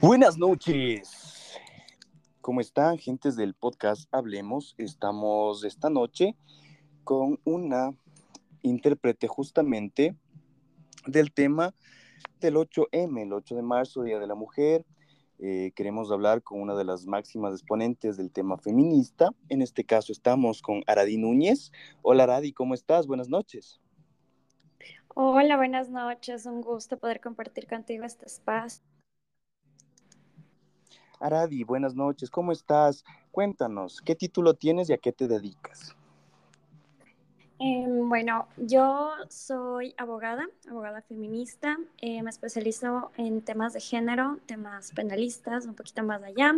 Buenas noches. ¿Cómo están, gentes del podcast Hablemos? Estamos esta noche con una intérprete justamente del tema del 8M, el 8 de marzo, Día de la Mujer. Eh, queremos hablar con una de las máximas exponentes del tema feminista. En este caso estamos con Aradi Núñez. Hola Aradi, ¿cómo estás? Buenas noches. Hola, buenas noches. Un gusto poder compartir contigo este espacio. Aradi, buenas noches. ¿Cómo estás? Cuéntanos, ¿qué título tienes y a qué te dedicas? Em, bueno, yo soy abogada, abogada feminista. Eh, me especializo en temas de género, temas penalistas, un poquito más allá.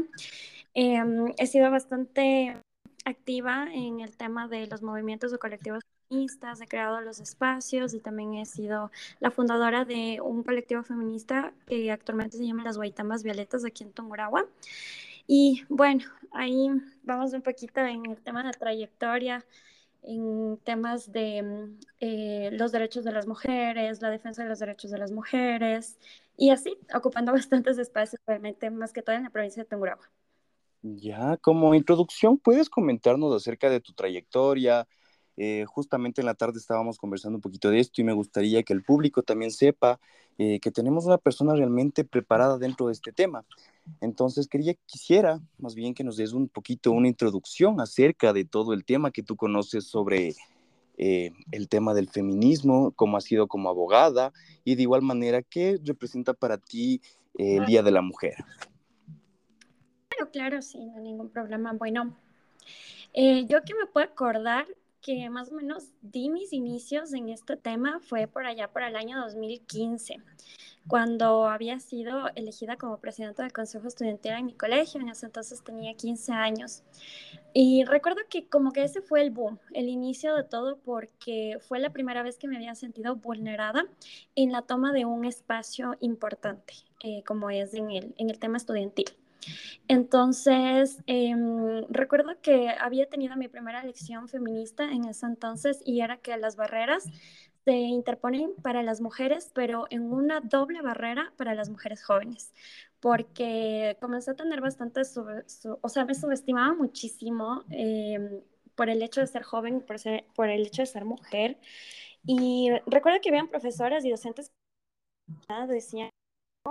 Em, he sido bastante activa en el tema de los movimientos o colectivos feministas, he creado los espacios y también he sido la fundadora de un colectivo feminista que actualmente se llama Las Guaitambas Violetas aquí en Tungurahua. Y bueno, ahí vamos un poquito en el tema de trayectoria en temas de mm, eh, los derechos de las mujeres, la defensa de los derechos de las mujeres y así, ocupando bastantes espacios realmente, más que todo en la provincia de Tungurahua. Ya, como introducción, ¿puedes comentarnos acerca de tu trayectoria? Eh, justamente en la tarde estábamos conversando un poquito de esto y me gustaría que el público también sepa eh, que tenemos una persona realmente preparada dentro de este tema. Entonces, quería, quisiera más bien que nos des un poquito una introducción acerca de todo el tema que tú conoces sobre eh, el tema del feminismo, cómo ha sido como abogada y de igual manera, ¿qué representa para ti el Día de la Mujer? Claro, claro, sí, no hay ningún problema. Bueno, yo que me puedo acordar, que más o menos di mis inicios en este tema fue por allá por el año 2015, cuando había sido elegida como presidenta del Consejo Estudiantil en mi colegio, en ese entonces tenía 15 años. Y recuerdo que como que ese fue el boom, el inicio de todo, porque fue la primera vez que me había sentido vulnerada en la toma de un espacio importante, eh, como es en el, en el tema estudiantil. Entonces, em, recuerdo que había tenido mi primera lección feminista en ese entonces y era que las barreras se interponen para las mujeres, pero en una doble barrera para las mujeres jóvenes, porque comencé a tener bastante, o sea, me subestimaba muchísimo em, por el hecho de ser joven, por, por el hecho de ser mujer. Y recuerdo que habían profesoras y docentes que decían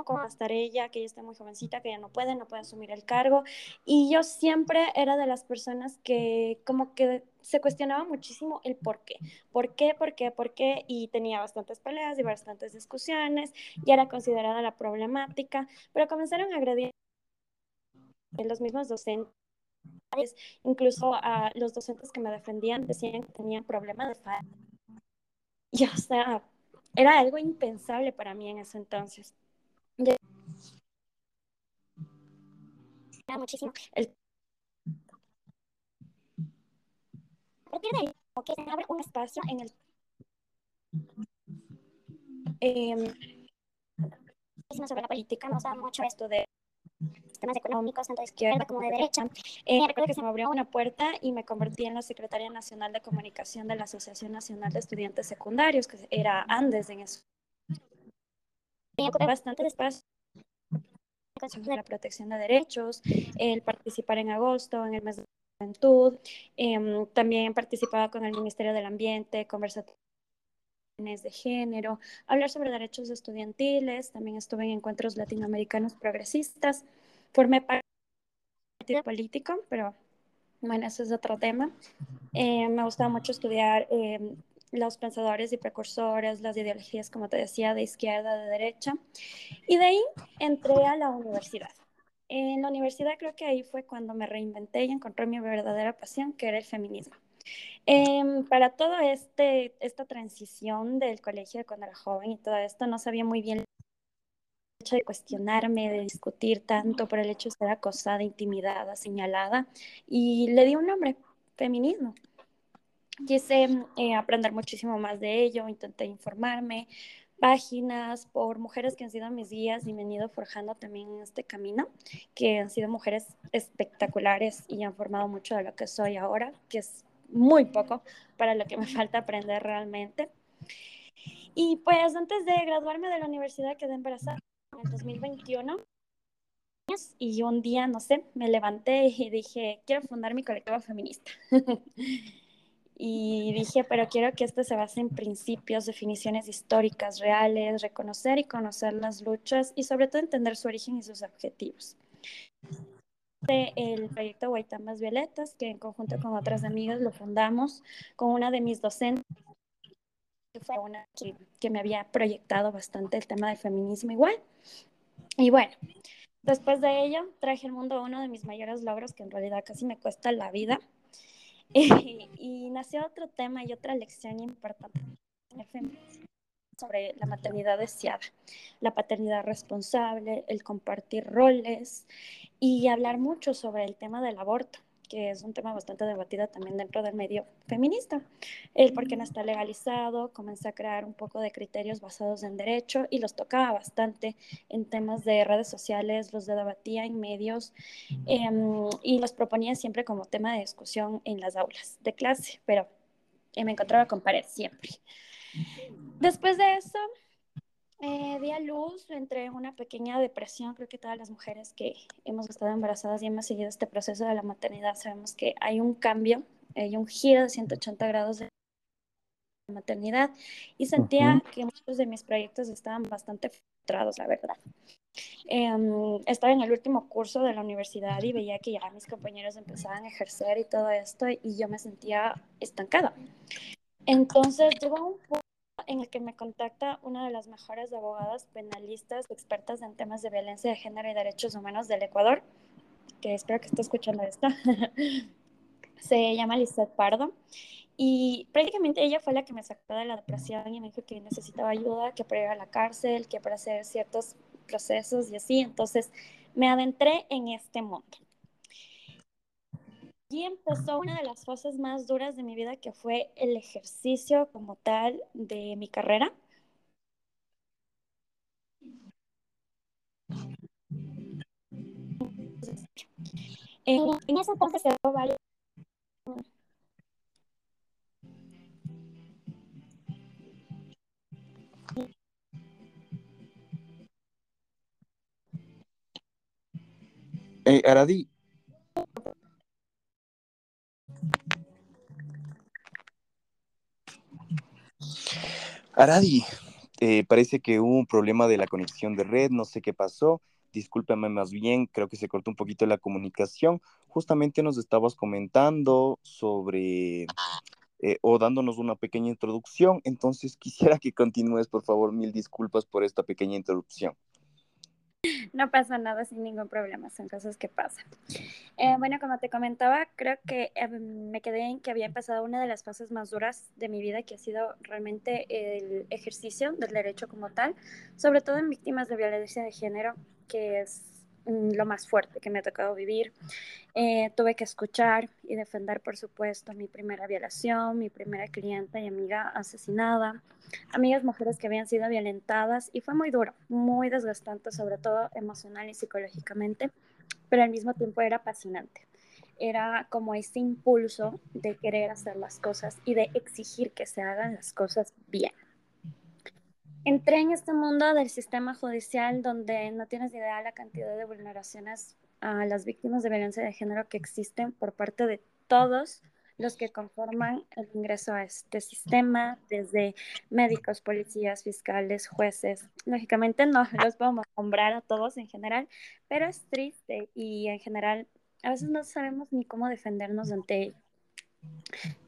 cómo va a estar ella, que ella está muy jovencita, que ella no puede, no puede asumir el cargo. Y yo siempre era de las personas que como que se cuestionaba muchísimo el por qué, por qué, por qué, por qué, y tenía bastantes peleas y bastantes discusiones, y era considerada la problemática, pero comenzaron a agredir los mismos docentes incluso a los docentes que me defendían decían que tenían problemas de falta. Y o sea, era algo impensable para mí en ese entonces muchísimo el a partir de ahí que se abre un espacio en el eh, sobre la política nos da mucho esto de temas económicos, tanto de izquierda como de derecha. Eh, recuerdo que se me abrió una puerta y me convertí en la secretaria nacional de comunicación de la Asociación Nacional de Estudiantes Secundarios, que era Andes en eso bastante espacio de la protección de derechos, el participar en agosto, en el mes de juventud, eh, también participaba con el Ministerio del Ambiente, conversaciones de género, hablar sobre derechos estudiantiles, también estuve en encuentros latinoamericanos progresistas, formé parte del partido político, pero bueno, eso es otro tema. Eh, me gustaba mucho estudiar eh, los pensadores y precursores, las ideologías, como te decía, de izquierda, de derecha. Y de ahí entré a la universidad. En la universidad creo que ahí fue cuando me reinventé y encontré mi verdadera pasión, que era el feminismo. Em, para toda este, esta transición del colegio cuando era joven y todo esto, no sabía muy bien el hecho de cuestionarme, de discutir tanto por el hecho de ser acosada, intimidada, señalada, y le di un nombre, feminismo quise eh, aprender muchísimo más de ello, intenté informarme, páginas por mujeres que han sido mis guías y me han ido forjando también en este camino, que han sido mujeres espectaculares y han formado mucho de lo que soy ahora, que es muy poco para lo que me falta aprender realmente. Y pues antes de graduarme de la universidad quedé embarazada en el 2021 y un día, no sé, me levanté y dije, quiero fundar mi colectivo feminista. y dije, pero quiero que esto se base en principios, definiciones históricas reales, reconocer y conocer las luchas y sobre todo entender su origen y sus objetivos. El proyecto Guaitambas Violetas, que en conjunto con otras amigas lo fundamos con una de mis docentes, que fue una que, que me había proyectado bastante el tema del feminismo igual. Y bueno, Después de ello, traje al mundo uno de mis mayores logros, que en realidad casi me cuesta la vida. Y, nació otro tema y otra lección importante sobre la maternidad deseada, la paternidad responsable, el compartir roles y hablar mucho sobre el tema del aborto que es un tema bastante debatido también dentro del medio feminista. El por qué no está legalizado, comencé a crear un poco de criterios basados en derecho y los tocaba bastante en temas de redes sociales, los debatía en medios em, y los proponía siempre como tema de discusión en las aulas de clase, pero eh, me encontraba con pared siempre. Después de eso, eh, di a luz entre una pequeña depresión. Creo que todas las mujeres que hemos estado embarazadas y hemos seguido este proceso de la maternidad sabemos que hay un cambio, hay un giro de 180 grados de la maternidad y sentía que muchos de mis proyectos estaban bastante frustrados, la verdad. Em, estaba en el último curso de la universidad y veía que ya mis compañeros empezaban a ejercer y todo esto y yo me sentía estancada. Entonces llegó un punto en el que me contacta una de las mejores abogadas penalistas expertas en temas de violencia de género y derechos humanos del Ecuador, que espero que esté escuchando esto. Se llama Lizeth Pardo. Y prácticamente ella fue la que me sacó de la depresión y me dijo que necesitaba ayuda, que para ir a la cárcel, que para hacer ciertos procesos y así. Entonces me adentré en este mundo. Y empezó una de las fases más duras de mi vida, que fue el ejercicio como tal de mi carrera. En, ese entonces se varios Eh, Aradi, Aradi, eh, parece que hubo un problema de la conexión de red, no sé qué pasó, discúlpame más bien, creo que se cortó un poquito la comunicación. Justamente nos estabas comentando sobre eh, o dándonos una pequeña introducción, entonces quisiera que continúes, por favor, mil disculpas por esta pequeña interrupción. No pasa nada sin ningún problema, son cosas que pasan. Eh, bueno, como te comentaba, creo que em, me quedé en que había empezado una de las fases más duras de mi vida, que ha sido realmente el ejercicio del derecho como tal, sobre todo en víctimas de violencia de género, que es lo más fuerte que me ha tocado vivir. Eh, tuve que escuchar y defender, por supuesto, mi primera violación, mi primera clienta y amiga asesinada, amigas mujeres que habían sido violentadas y fue muy duro, muy desgastante, sobre todo emocional y psicológicamente, pero al mismo tiempo era apasionante. Era como ese impulso de querer hacer las cosas y de exigir que se hagan las cosas bien entré en este mundo del sistema judicial donde no tienes idea de la cantidad de vulneraciones a las víctimas de violencia de género que existen por parte de todos los que conforman el ingreso a este sistema, desde médicos, policías, fiscales, jueces. Lógicamente no los podemos nombrar a todos en general, pero es triste y en general a veces no sabemos ni cómo defendernos ante.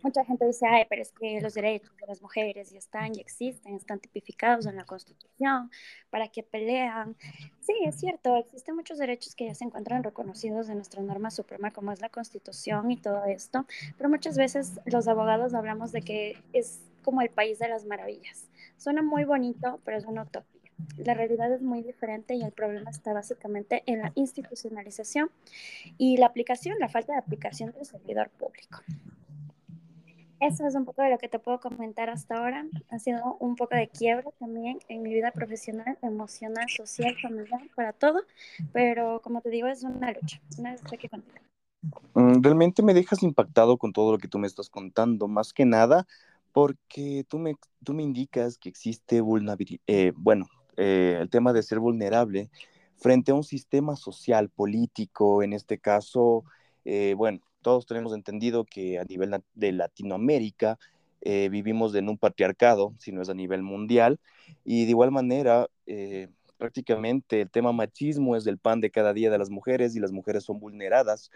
Mucha gente dice, ay, pero es que los derechos de las mujeres ya están y existen, están tipificados en la Constitución, ¿para qué pelean? Sí, es cierto, existen muchos derechos que ya se encuentran reconocidos en nuestra norma suprema, como es la Constitución y todo esto, pero muchas veces los abogados hablamos de que es como el país de las maravillas. Suena muy bonito, pero es una utopía. La realidad es muy diferente y el problema está básicamente en la institucionalización y la aplicación, la falta de aplicación del servidor público. Eso es un poco de lo que te puedo comentar hasta ahora. Ha sido un poco de quiebra también en mi vida profesional, emocional, social, familiar, para todo. Pero como te digo, es una lucha, una lucha que continúa. Mm, realmente me dejas impactado con todo lo que tú me estás contando, más que nada porque tú me, tú me indicas que existe vulnerabilidad, eh, bueno, eh, el tema de ser vulnerable frente a un sistema social, político, en este caso, eh, bueno, todos tenemos entendido que a nivel de Latinoamérica vivimos en un patriarcado, si no es a nivel mundial, y de igual manera, prácticamente el tema machismo es el pan de cada día de las mujeres y las mujeres son vulneradas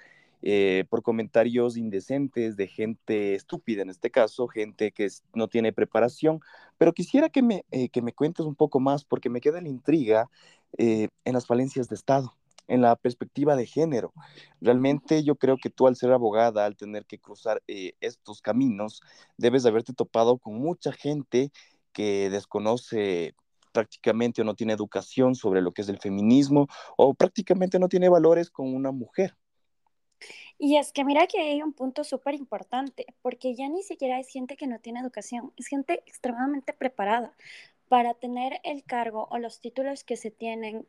eh, por comentarios indecentes de gente estúpida, en este caso, gente que no tiene preparación. Pero quisiera que me, eh, que me cuentes un poco más, porque me queda la intriga eh, en las falencias de Estado, en la perspectiva de género. Realmente yo creo que tú al ser abogada, al tener que cruzar estos caminos, debes de haberte topado con mucha gente que desconoce prácticamente o no tiene educación sobre lo que es el feminismo o prácticamente no tiene valores con una mujer. Y es que mira que hay un punto súper importante, porque ya ni siquiera es gente que no tiene educación, es gente extremadamente preparada para tener el cargo o los títulos que se tienen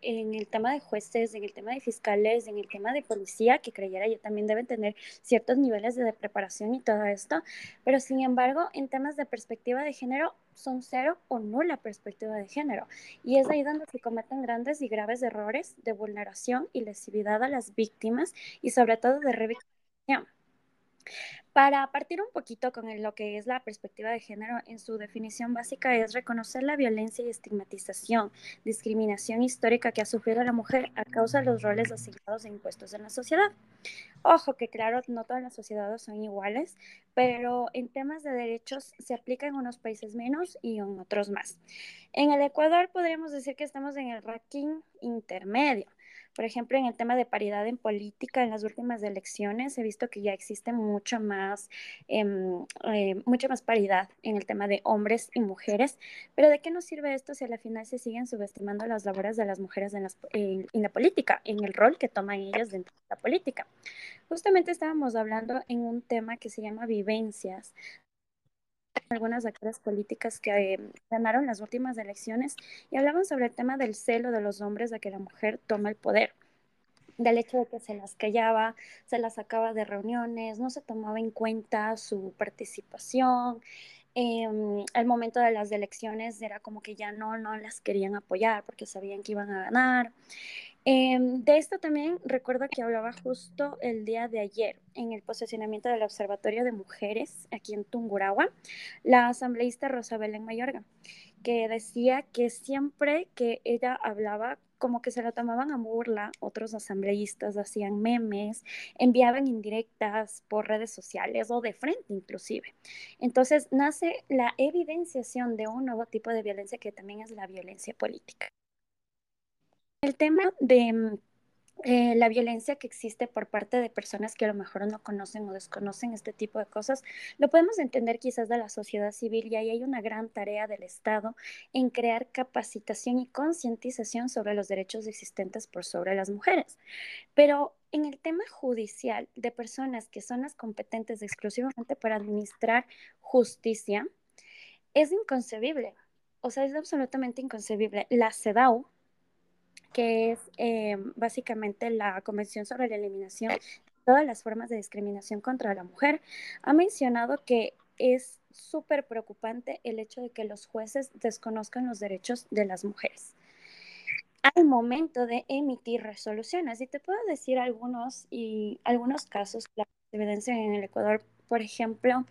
en el tema de jueces, en el tema de fiscales, en el tema de policía, que creyera yo también deben tener ciertos niveles de preparación y todo esto, pero sin embargo, en temas de perspectiva de género, son cero o nula perspectiva de género. Y es ahí donde se cometen grandes y graves errores de vulneración y lesividad a las víctimas y sobre todo de revictimización. Para partir un poquito con lo que es la perspectiva de género, en su definición básica es reconocer la violencia y estigmatización, discriminación histórica que ha sufrido la mujer a causa de los roles asignados e impuestos en la sociedad. Ojo que claro, no todas las sociedades son iguales, pero en temas de derechos se aplica en unos países menos y en otros más. En el Ecuador podríamos decir que estamos en el ranking intermedio. Por ejemplo, en el tema de paridad en política, en las últimas elecciones he visto que ya existe mucho más, em, eh, mucha más paridad en el tema de hombres y mujeres. Pero ¿de qué nos sirve esto si a la final se siguen subestimando las labores de las mujeres en, en la política, en el rol que toman ellas dentro de la política? Justamente estábamos hablando en un tema que se llama vivencias, algunas actores políticas que eh, ganaron las últimas elecciones y hablaban sobre el tema del celo de los hombres de que la mujer toma el poder del hecho de que se las callaba, se las sacaba de reuniones, no se tomaba en cuenta su participación. Eh, al momento de las elecciones era como que ya no, no las querían apoyar porque sabían que iban a ganar. Em, de esto también recuerdo que hablaba justo el día de ayer en el posicionamiento del Observatorio de Mujeres aquí en Tungurahua, la asambleísta Rosa Belén Mayorga, que decía que siempre que ella hablaba, como que se lo tomaban a burla, otros asambleístas hacían memes, enviaban indirectas por redes sociales o de frente inclusive. Entonces nace la evidenciación de un nuevo tipo de violencia que también es la violencia política. El tema de mm, eh, la violencia que existe por parte de personas que a lo mejor no conocen o desconocen este tipo de cosas, lo podemos entender quizás de la sociedad civil y ahí hay una gran tarea del Estado en crear capacitación y concientización sobre los derechos existentes por sobre las mujeres. Pero en el tema judicial de personas que son las competentes exclusivamente para administrar justicia, es inconcebible. O sea, es absolutamente inconcebible. La CEDAW, que es eh, básicamente la Convención sobre la Eliminación de todas las formas de discriminación contra la mujer, ha mencionado que es súper preocupante el hecho de que los jueces desconozcan los derechos de las mujeres al momento de emitir resoluciones. Y te puedo decir algunos y algunos casos, la evidencia en el Ecuador, por ejemplo,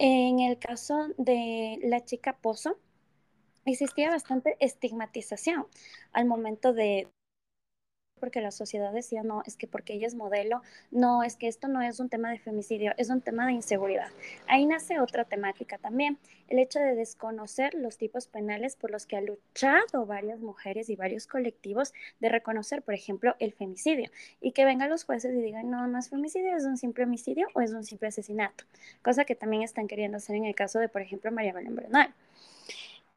en el caso de la chica Pozo, existía bastante estigmatización al momento de porque la sociedad decía, no, es que porque ella es modelo, no, es que esto no es un tema de femicidio, es un tema de inseguridad. Ahí nace otra temática también, el hecho de desconocer los tipos penales por los que ha luchado varias mujeres y varios colectivos de reconocer, por ejemplo, el femicidio, y que vengan los jueces y digan, no, no es femicidio, es un simple homicidio o es un simple asesinato, cosa que también están queriendo hacer en el caso de, por ejemplo, María Belén Bernal.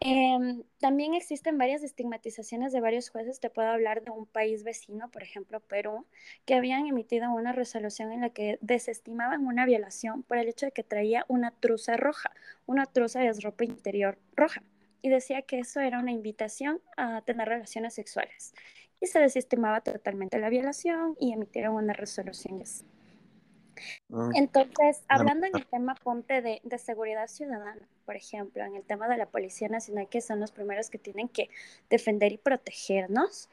Em, también existen varias estigmatizaciones de varios jueces. Te puedo hablar de un país vecino, por ejemplo Perú, que habían emitido una resolución en la que desestimaban una violación por el hecho de que traía una truza roja. Una truza es ropa interior roja. Y decía que eso era una invitación a tener relaciones sexuales. y se desestimaba totalmente la violación y emitieron una resolución. Mm. Entonces, hablando en el tema ponte de, de, seguridad ciudadana, por ejemplo, en el tema de la Policía Nacional, que son los primeros que tienen que defender y protegernos,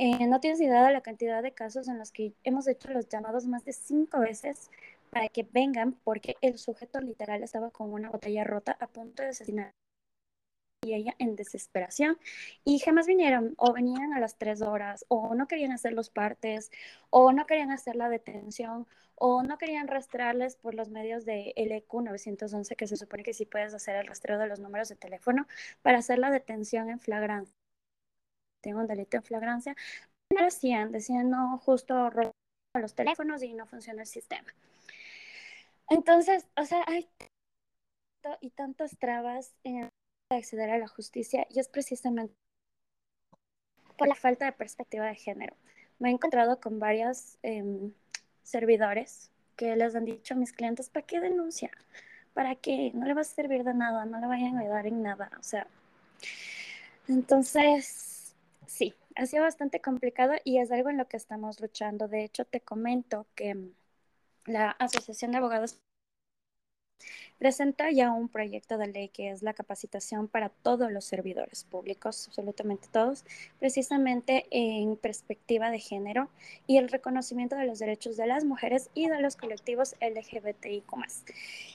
eh, no tienes idea de la cantidad de casos en los que hemos hecho los llamados más de cinco veces para que vengan porque el sujeto literal estaba con una botella rota a punto de asesinar y ella en desesperación y jamás vinieron o venían a las tres horas o no querían hacer los partes o no querían hacer la detención o no querían rastrearles por los medios de LQ 911 que se supone que sí puedes hacer el rastreo de los números de teléfono para hacer la detención en flagrancia. Tengo un delito en flagrancia. No decían, decían no, justo los teléfonos y no funciona el sistema. Entonces, o sea, hay y tantas trabas en acceder a la justicia y es precisamente por la falta de perspectiva de género. Me he encontrado con varios em, servidores que les han dicho a mis clientes, ¿para qué denuncia? ¿Para qué? No le va a servir de nada, no le vayan a ayudar en nada. O sea, entonces, sí, ha sido bastante complicado y es algo en lo que estamos luchando. De hecho, te comento que la Asociación de Abogados presenta ya un proyecto de ley que es la capacitación para todos los servidores públicos, absolutamente todos, precisamente en perspectiva de género y el reconocimiento de los derechos de las mujeres y de los colectivos LGBTIQ.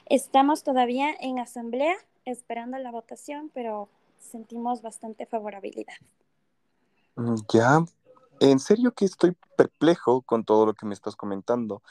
Estamos todavía en asamblea esperando la votación, pero sentimos bastante favorabilidad. Ya, en serio que estoy perplejo con todo lo que me estás comentando.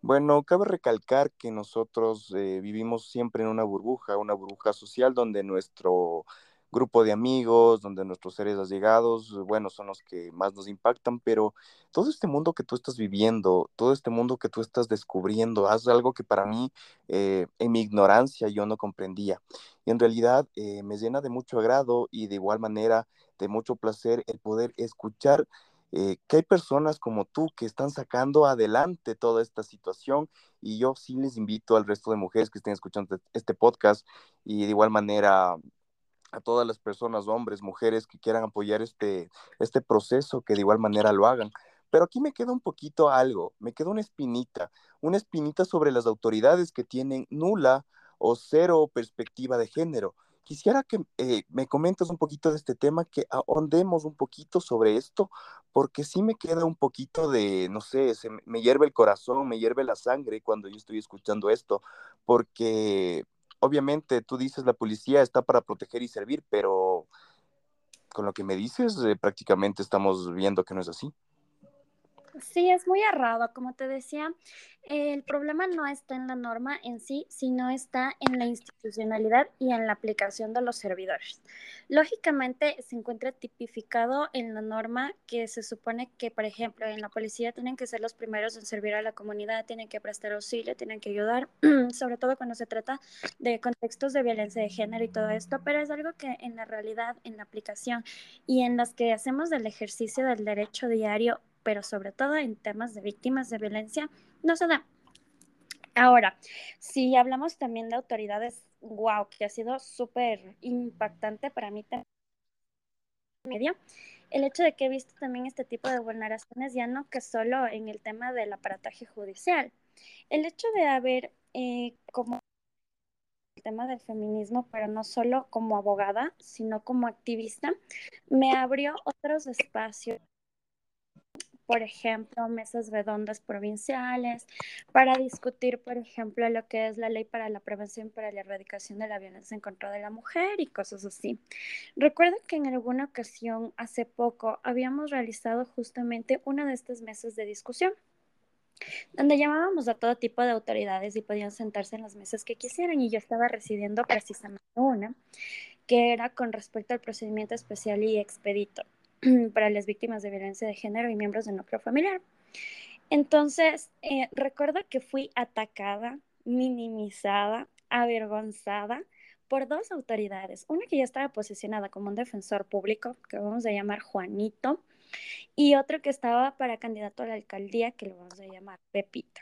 Bueno, cabe recalcar que nosotros eh, vivimos siempre en una burbuja, una burbuja social donde nuestro grupo de amigos, donde nuestros seres allegados, bueno, son los que más nos impactan, pero todo este mundo que tú estás viviendo, todo este mundo que tú estás descubriendo, es algo que para mí, eh, en mi ignorancia, yo no comprendía. Y en realidad eh, me llena de mucho agrado y de igual manera de mucho placer el poder escuchar eh, que hay personas como tú que están sacando adelante toda esta situación y yo sí les invito al resto de mujeres que estén escuchando este podcast y de igual manera a todas las personas, hombres, mujeres que quieran apoyar este, este proceso, que de igual manera lo hagan. Pero aquí me queda un poquito algo, me queda una espinita, una espinita sobre las autoridades que tienen nula o cero perspectiva de género. Quisiera que eh, me comentes un poquito de este tema, que ahondemos un poquito sobre esto, porque sí me queda un poquito de, no sé, se me hierve el corazón, me hierve la sangre cuando yo estoy escuchando esto, porque obviamente tú dices la policía está para proteger y servir, pero con lo que me dices eh, prácticamente estamos viendo que no es así. Sí, es muy errado. Como te decía, el problema no está en la norma en sí, sino está en la institucionalidad y en la aplicación de los servidores. Lógicamente, se encuentra tipificado en la norma que se supone que, por ejemplo, en la policía tienen que ser los primeros en servir a la comunidad, tienen que prestar auxilio, tienen que ayudar, sobre todo cuando se trata de contextos de violencia de género y todo esto, pero es algo que en la realidad, en la aplicación y en las que hacemos del ejercicio del derecho diario pero sobre todo en temas de víctimas de violencia, no se da. Ahora, si hablamos también de autoridades, wow, que ha sido súper impactante para mí también, el hecho de que he visto también este tipo de vulneraciones, ya no que solo en el tema del aparataje judicial, el hecho de haber eh, como el tema del feminismo, pero no solo como abogada, sino como activista, me abrió otros espacios por ejemplo, mesas redondas provinciales, para discutir, por ejemplo, lo que es la ley para la prevención para la erradicación de la violencia en contra de la mujer y cosas así. Recuerdo que en alguna ocasión, hace poco, habíamos realizado justamente una de estas mesas de discusión donde llamábamos a todo tipo de autoridades y podían sentarse en las mesas que quisieran y yo estaba recibiendo precisamente una que era con respecto al procedimiento especial y expedito. para las víctimas de violencia de género y miembros del núcleo familiar. Entonces, eh, recuerdo que fui atacada, minimizada, avergonzada por dos autoridades. Una que ya estaba posicionada como un defensor público, que vamos a llamar Juanito, y otro que estaba para candidato a la alcaldía, que lo vamos a llamar Pepita.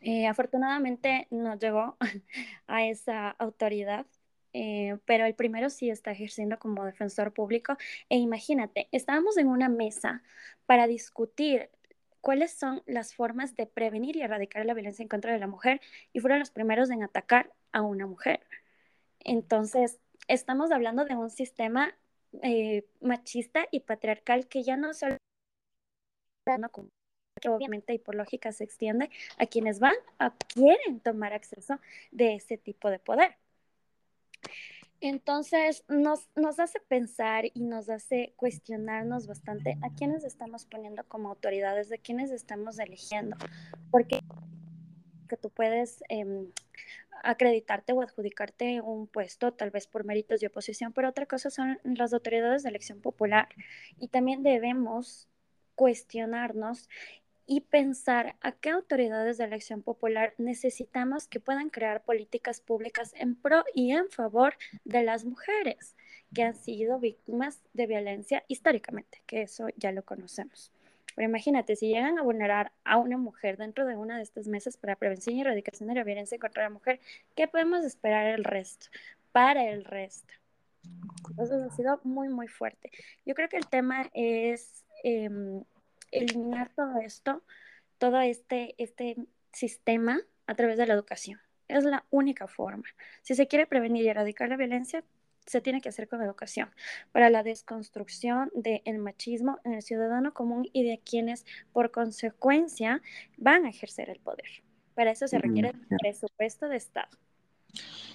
Eh, afortunadamente no llegó a esa autoridad eh, pero el primero sí está ejerciendo como defensor público. E imagínate, estábamos en una mesa para discutir cuáles son las formas de prevenir y erradicar la violencia en contra de la mujer y fueron los primeros en atacar a una mujer. Entonces, estamos hablando de un sistema eh, machista y patriarcal que ya no solo que obviamente y por lógica se extiende a quienes van a quieren tomar acceso de ese tipo de poder. Entonces nos, nos hace pensar y nos hace cuestionarnos bastante a quiénes estamos poniendo como autoridades, de quiénes estamos eligiendo, porque que tú puedes em, acreditarte o adjudicarte un puesto, tal vez por méritos de oposición, pero otra cosa son las autoridades de elección popular. Y también debemos cuestionarnos y pensar a qué autoridades de elección popular necesitamos que puedan crear políticas públicas en pro y en favor de las mujeres que han sido víctimas de violencia históricamente, que eso ya lo conocemos. Pero imagínate, si llegan a vulnerar a una mujer dentro de una de estas mesas para prevención y erradicación de la violencia contra la mujer, ¿qué podemos esperar el resto? Para el resto. Entonces ha sido muy, muy fuerte. Yo creo que el tema es em, eliminar todo esto, todo este, este sistema a través de la educación. Es la única forma. Si se quiere prevenir y erradicar la violencia, se tiene que hacer con educación para la desconstrucción del machismo en el ciudadano común y de quienes por consecuencia van a ejercer el poder. Para eso se requiere presupuesto de Estado.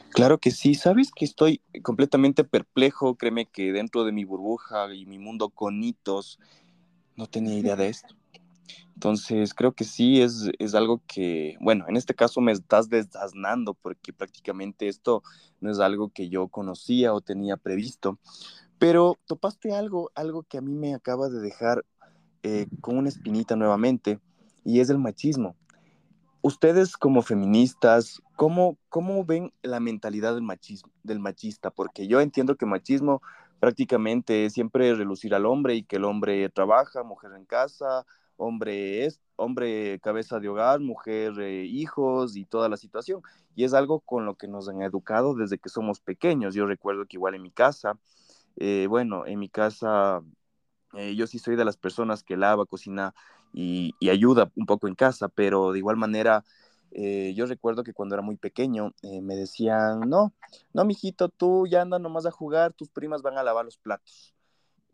Claro que sí, sabes que estoy completamente perplejo, créeme que dentro de mi burbuja y mi mundo con hitos, no tenía idea de esto. Entonces, creo que sí es, es, algo que, bueno, en este caso me estás desasnando porque prácticamente esto no es algo que yo conocía o tenía previsto. Pero topaste algo, algo que a mí me acaba de dejar eh, con una espinita nuevamente y es el machismo. Ustedes como feministas, ¿cómo, ¿cómo ven la mentalidad del machismo, del machista? Porque yo entiendo que machismo prácticamente siempre relucir al hombre y que el hombre trabaja, mujer en casa, hombre es hombre cabeza de hogar, mujer eh, hijos y toda la situación. Y es algo con lo que nos han educado desde que somos pequeños. Yo recuerdo que igual en mi casa, eh, bueno, en mi casa eh, yo sí soy de las personas que lava, cocina y, y, ayuda un poco en casa, pero de igual manera eh, yo recuerdo que cuando era muy pequeño eh, me decían, no, no, mijito, tú ya andas nomás a jugar, tus primas van a lavar los platos.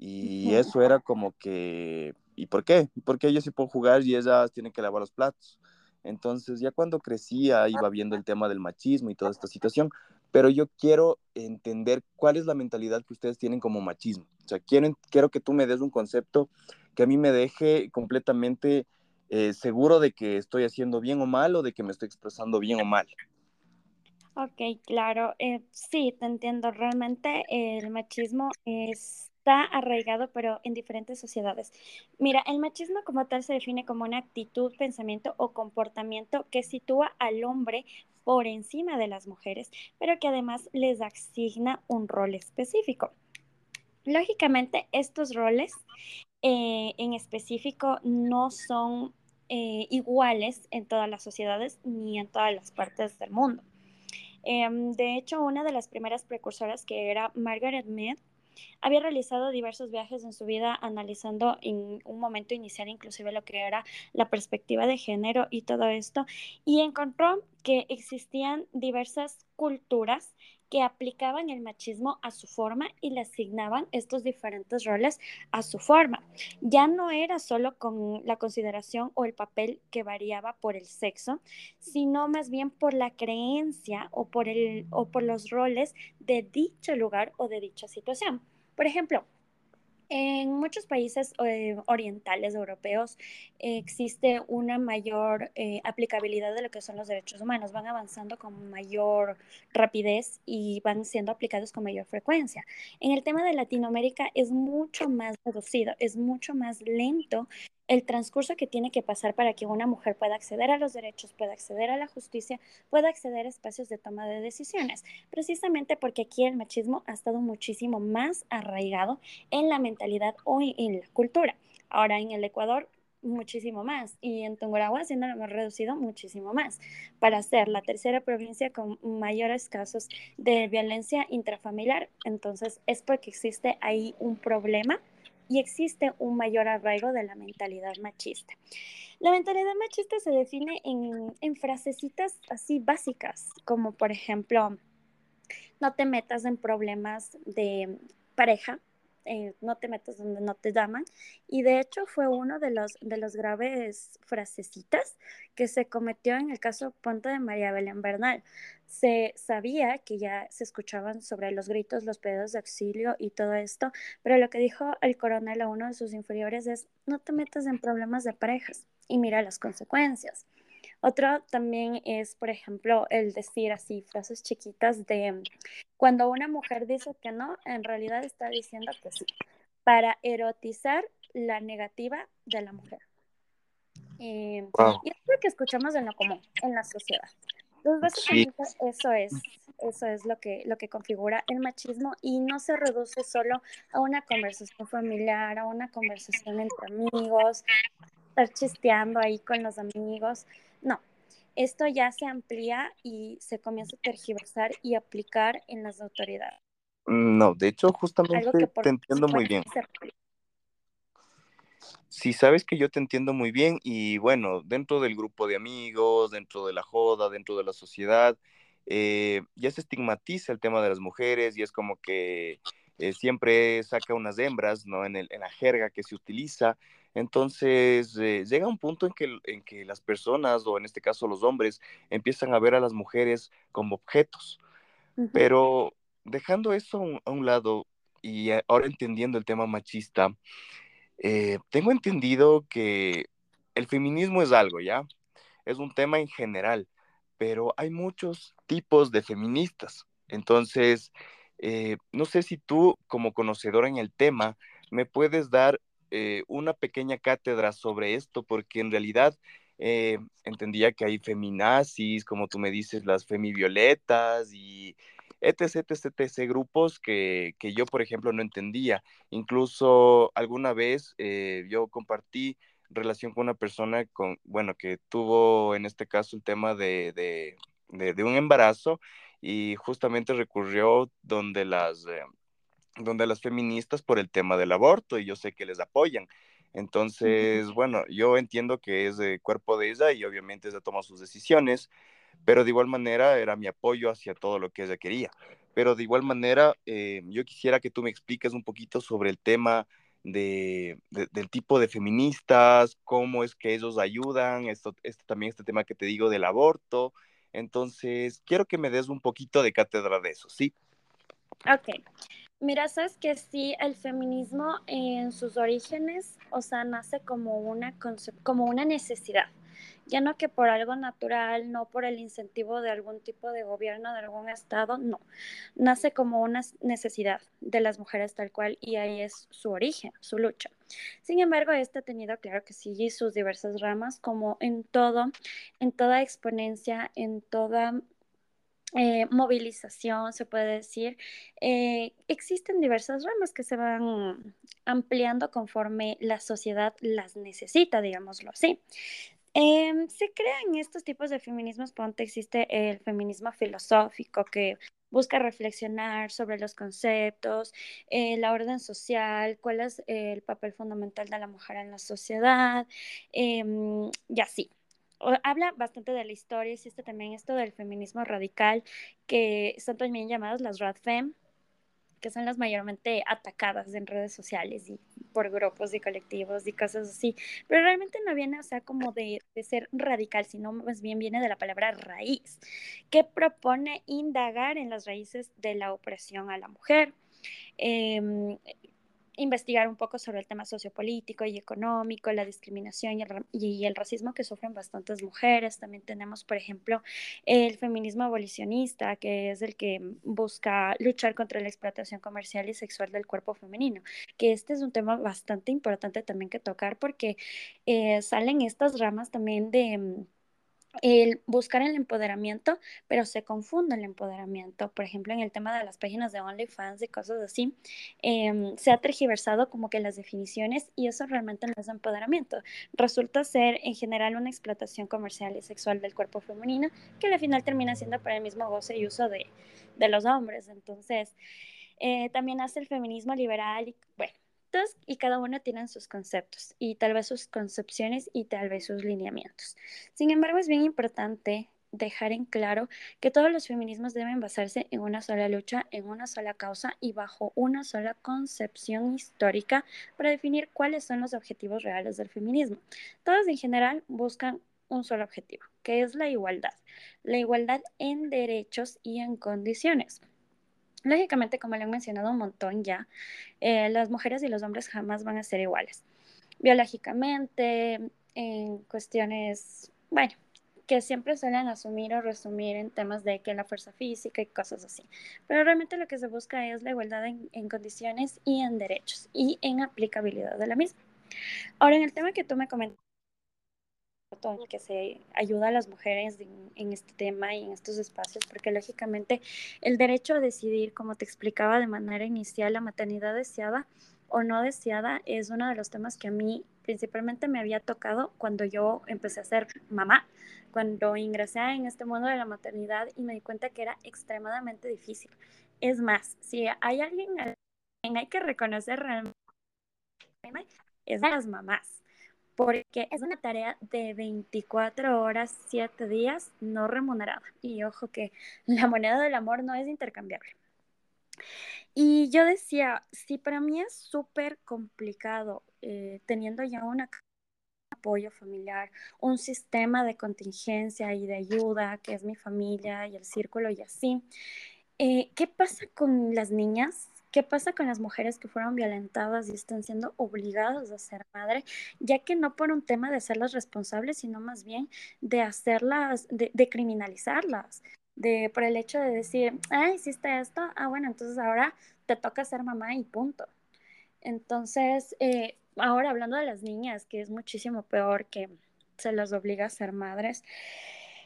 Y eso era como que, ¿y por qué? Porque yo sí puedo jugar y ellas tienen que lavar los platos. Entonces, ya cuando crecía, iba viendo el tema del machismo y toda esta situación, pero yo quiero entender cuál es la mentalidad que ustedes tienen como machismo. O sea, quiero, quiero que tú me des un concepto que a mí me deje completamente eh, seguro de que estoy haciendo bien o mal o de que me estoy expresando bien o mal. Ok, claro. Eh, sí, te entiendo. Realmente el machismo está arraigado, pero en diferentes sociedades. Mira, el machismo como tal se define como una actitud, pensamiento o comportamiento que sitúa al hombre por encima de las mujeres, pero que además les asigna un rol específico. Lógicamente, estos roles eh, en específico no son eh, iguales en todas las sociedades ni en todas las partes del mundo. Em, de hecho, una de las primeras precursoras, que era Margaret Mead, había realizado diversos viajes en su vida analizando en un momento inicial inclusive lo que era la perspectiva de género y todo esto, y encontró que existían diversas culturas que aplicaban el machismo a su forma y le asignaban estos diferentes roles a su forma. Ya no era solo con la consideración o el papel que variaba por el sexo, sino más bien por la creencia o por, el, o por los roles de dicho lugar o de dicha situación. Por ejemplo, en muchos países eh, orientales europeos existe una mayor eh, aplicabilidad de lo que son los derechos humanos. Van avanzando con mayor rapidez y van siendo aplicados con mayor frecuencia. En el tema de Latinoamérica es mucho más reducido, es mucho más lento el transcurso que tiene que pasar para que una mujer pueda acceder a los derechos, pueda acceder a la justicia, pueda acceder a espacios de toma de decisiones, precisamente porque aquí el machismo ha estado muchísimo más arraigado en la mentalidad o en la cultura. Ahora en el Ecuador muchísimo más y en Tungurahua siendo lo hemos reducido muchísimo más para ser la tercera provincia con mayores casos de violencia intrafamiliar. Entonces es porque existe ahí un problema y existe un mayor arraigo de la mentalidad machista. La mentalidad machista se define en, en frasecitas así básicas, como por ejemplo, no te metas en problemas de pareja, no te metas donde no te llaman. Y de hecho fue uno de los, de los graves frasecitas que se cometió en el caso Ponte de María Belén Bernal. Se sabía que ya se escuchaban sobre los gritos, los pedidos de auxilio y todo esto, pero lo que dijo el coronel a uno de sus inferiores es, no te metas en problemas de parejas y mira las consecuencias. Otro también es, por ejemplo, el decir así frases chiquitas de cuando una mujer dice que no, en realidad está diciendo que sí, para erotizar la negativa de la mujer. Y es lo que escuchamos en lo común, en la sociedad. Entonces, básicamente eso es, eso es lo que, lo que configura el machismo y no se reduce solo a una conversación familiar, a una conversación entre amigos, estar chisteando ahí con los amigos. No, esto ya se amplía y se comienza a tergiversar y aplicar en las autoridades. No, de hecho, justamente te entiendo muy bien. Sí, sabes que yo te entiendo muy bien y bueno, dentro del grupo de amigos, dentro de la joda, dentro de la sociedad, eh, ya se estigmatiza el tema de las mujeres y es como que eh, siempre saca unas hembras, ¿no? En, el, en la jerga que se utiliza entonces, eh, llega un punto en que, en que las personas, o en este caso los hombres, empiezan a ver a las mujeres como objetos. Pero dejando eso a un, lado y ahora entendiendo el tema machista, eh, tengo entendido que el feminismo es algo, ¿ya? Es un tema en general, pero hay muchos tipos de feministas. Entonces, eh, no sé si tú, como conocedora en el tema, me puedes dar eh, una pequeña cátedra sobre esto, porque en realidad eh, entendía que hay feminazis, como tú me dices, las femivioletas y etc, etc, etc, grupos que, que yo, por ejemplo, no entendía. Incluso alguna vez eh, yo compartí relación con una persona con, bueno, que tuvo en este caso el tema de, de, de, un embarazo y justamente recurrió donde las, donde las feministas por el tema del aborto y yo sé que les apoyan. Entonces, bueno, yo entiendo que es de cuerpo de ella y obviamente ella toma sus decisiones, pero de igual manera era mi apoyo hacia todo lo que ella quería. Pero de igual manera, eh, yo quisiera que tú me expliques un poquito sobre el tema de, del tipo de feministas, cómo es que ellos ayudan, esto, este, también este tema que te digo del aborto. Entonces, quiero que me des un poquito de cátedra de eso, ¿sí? Ok. Mira, sabes que sí, el feminismo en sus orígenes, o sea, nace como una, como una necesidad, ya no que por algo natural, no por el incentivo de algún tipo de gobierno, de algún estado, no, nace como una necesidad de las mujeres tal cual y ahí es su origen, su lucha. Sin embargo, este ha tenido, claro que sí, sus diversas ramas, como en todo, en toda exponencia, en toda eh, movilización, se puede decir. Eh, existen diversas ramas que se van ampliando conforme la sociedad las necesita, digámoslo así. Em, se crean estos tipos de feminismos, ponte existe el feminismo filosófico que busca reflexionar sobre los conceptos, eh, la orden social, cuál es el papel fundamental de la mujer en la sociedad, em, y así habla bastante de la historia, existe también esto del feminismo radical, que son también llamadas las RADFEM, que son las mayormente atacadas en redes sociales y por grupos y colectivos y cosas así, pero realmente no viene, o sea, como de, de ser radical, sino más bien viene de la palabra raíz, que propone indagar en las raíces de la opresión a la mujer. Eh, investigar un poco sobre el tema sociopolítico y económico, la discriminación y el, racismo que sufren bastantes mujeres. También tenemos, por ejemplo, el feminismo abolicionista, que es el que busca luchar contra la explotación comercial y sexual del cuerpo femenino, que este es un tema bastante importante también que tocar porque eh, salen estas ramas también de el buscar el empoderamiento, pero se confunde el empoderamiento. Por ejemplo, en el tema de las páginas de OnlyFans y cosas así, em, se ha tergiversado como que las definiciones y eso realmente no es empoderamiento. Resulta ser en general una explotación comercial y sexual del cuerpo femenino que al final termina siendo para el mismo goce y uso de, de los hombres. Entonces, eh, también hace el feminismo liberal y bueno y cada uno tiene sus conceptos y tal vez sus concepciones y tal vez sus lineamientos. Sin embargo, es bien importante dejar en claro que todos los feminismos deben basarse en una sola lucha, en una sola causa y bajo una sola concepción histórica para definir cuáles son los objetivos reales del feminismo. Todos en general buscan un solo objetivo, que es la igualdad, la igualdad en derechos y en condiciones. Lógicamente, como le han mencionado un montón ya, eh, las mujeres y los hombres jamás van a ser iguales. Biológicamente, en cuestiones, bueno, que siempre suelen asumir o resumir en temas de que la fuerza física y cosas así. Pero realmente lo que se busca es la igualdad en, condiciones y en derechos y en aplicabilidad de la misma. Ahora, en el tema que tú me comentaste, que se ayuda a las mujeres en, este tema y en estos espacios, porque lógicamente el derecho a decidir, como te explicaba de manera inicial, la maternidad deseada o no deseada es uno de los temas que a mí principalmente me había tocado cuando yo empecé a ser mamá, cuando ingresé en este mundo de la maternidad y me di cuenta que era extremadamente difícil. Es más, si hay alguien hay que reconocer realmente, es a las mamás porque es una tarea de 24 horas, 7 días, no remunerada. Y ojo que la moneda del amor no es intercambiable. Y yo decía, si para mí es súper complicado eh, teniendo ya un apoyo familiar, un sistema de contingencia y de ayuda, que es mi familia y el círculo y así, eh, ¿qué pasa con las niñas ¿Qué pasa con las mujeres que fueron violentadas y están siendo obligadas a ser madre? Ya que no por un tema de hacerlas responsables, sino más bien de hacerlas, de, criminalizarlas, de, por el hecho de decir, ah, hiciste esto, ah, bueno, entonces ahora te toca ser mamá y punto. Entonces, eh, ahora hablando de las niñas, que es muchísimo peor que se las obliga a ser madres,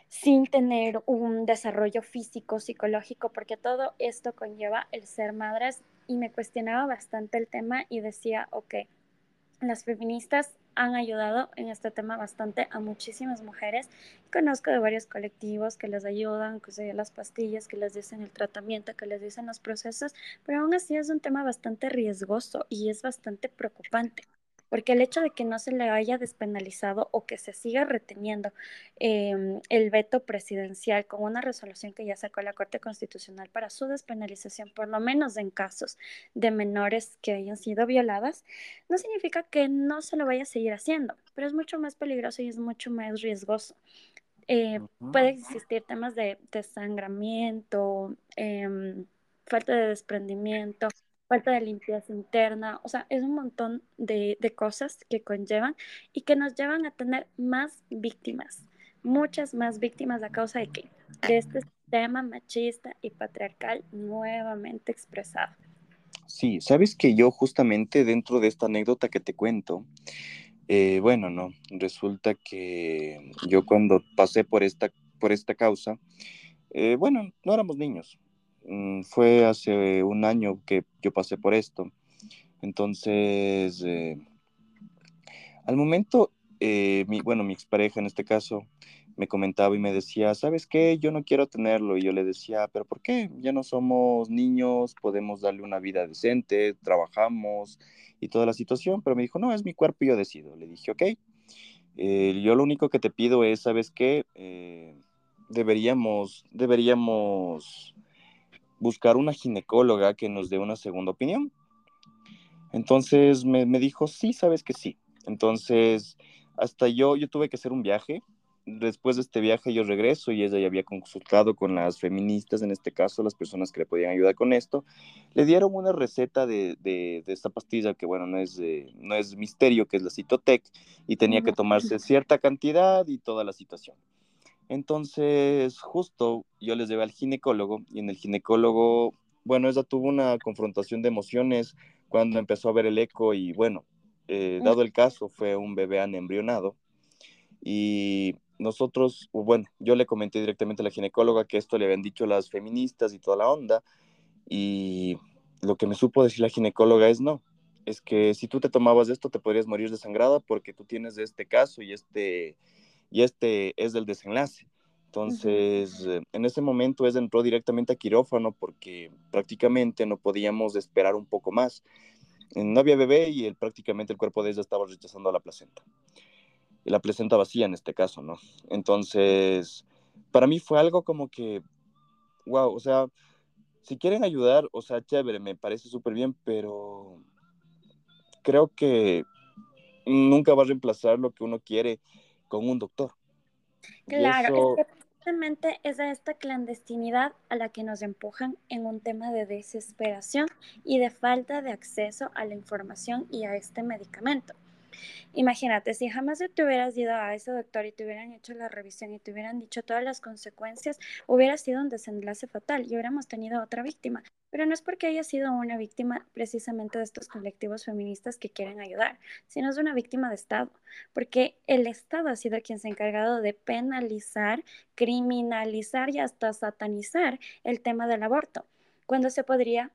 sin tener un desarrollo físico, psicológico, porque todo esto conlleva el ser madres y me cuestionaba bastante el tema y decía, ok, las feministas han ayudado en este tema bastante a muchísimas mujeres. Conozco de varios colectivos que les ayudan, que se las pastillas, que les dicen el tratamiento, que les dicen los procesos, pero aún así es un tema bastante riesgoso y es bastante preocupante porque el hecho de que no se le haya despenalizado o que se siga reteniendo em, el veto presidencial con una resolución que ya sacó la Corte Constitucional para su despenalización, por lo menos en casos de menores que hayan sido violadas, no significa que no se lo vaya a seguir haciendo, pero es mucho más peligroso y es mucho más riesgoso. Eh, puede existir temas de desangramiento, em, falta de desprendimiento, falta de limpieza interna, o sea, es un montón de, cosas que conllevan y que nos llevan a tener más víctimas, muchas más víctimas a causa de qué? De este sistema machista y patriarcal nuevamente expresado. Sí, sabes que yo justamente dentro de esta anécdota que te cuento, eh, bueno, no, resulta que yo cuando pasé por esta, por esta causa, eh, bueno, no éramos niños, fue hace un año que yo pasé por esto. Entonces, eh, al momento, eh, mi, bueno, mi expareja en este caso me comentaba y me decía, ¿sabes qué? Yo no quiero tenerlo. Y yo le decía, ¿pero por qué? Ya no somos niños, podemos darle una vida decente, trabajamos y toda la situación. Pero me dijo, no, es mi cuerpo y yo decido. Le dije, ok, eh, yo lo único que te pido es, ¿sabes qué? deberíamos, deberíamos buscar una ginecóloga que nos dé una segunda opinión. Entonces me, dijo, sí, sabes que sí. Entonces, hasta yo, yo tuve que hacer un viaje. Después de este viaje yo regreso y ella ya había consultado con las feministas, en este caso las personas que le podían ayudar con esto. Le dieron una receta de, de, esta pastilla que, bueno, no es, no es misterio, que es la Citotec, y tenía que tomarse cierta cantidad y toda la situación. Entonces, justo yo les llevé al ginecólogo y en el ginecólogo, bueno, ella tuvo una confrontación de emociones cuando empezó a ver el eco y bueno, eh, dado el caso, fue un bebé anembrionado. Y nosotros, bueno, yo le comenté directamente a la ginecóloga que esto le habían dicho las feministas y toda la onda, y lo que me supo decir la ginecóloga es no, es que si tú te tomabas esto te podrías morir desangrada porque tú tienes este caso y este, y este es del desenlace. Entonces, eh, en ese momento ella entró directamente a quirófano porque prácticamente no podíamos esperar un poco más. No había bebé y el, prácticamente el cuerpo de ella estaba rechazando a la placenta. Y la placenta vacía en este caso, ¿no? Entonces, para mí fue algo como que, wow, o sea, si quieren ayudar, o sea, chévere, me parece súper bien, pero creo que nunca va a reemplazar lo que uno quiere con un doctor. Claro, es que precisamente es a esta clandestinidad a la que nos empujan en un tema de desesperación y de falta de acceso a la información y a este medicamento. Imagínate, si jamás te hubieras ido a ese doctor y te hubieran hecho la revisión y te hubieran dicho todas las consecuencias, hubiera sido un desenlace fatal y hubiéramos tenido otra víctima. Pero no es porque haya sido una víctima precisamente de estos colectivos feministas que quieren ayudar, sino es una víctima de Estado, porque el Estado ha sido quien se ha encargado de penalizar, criminalizar y hasta satanizar el tema del aborto, cuando se podría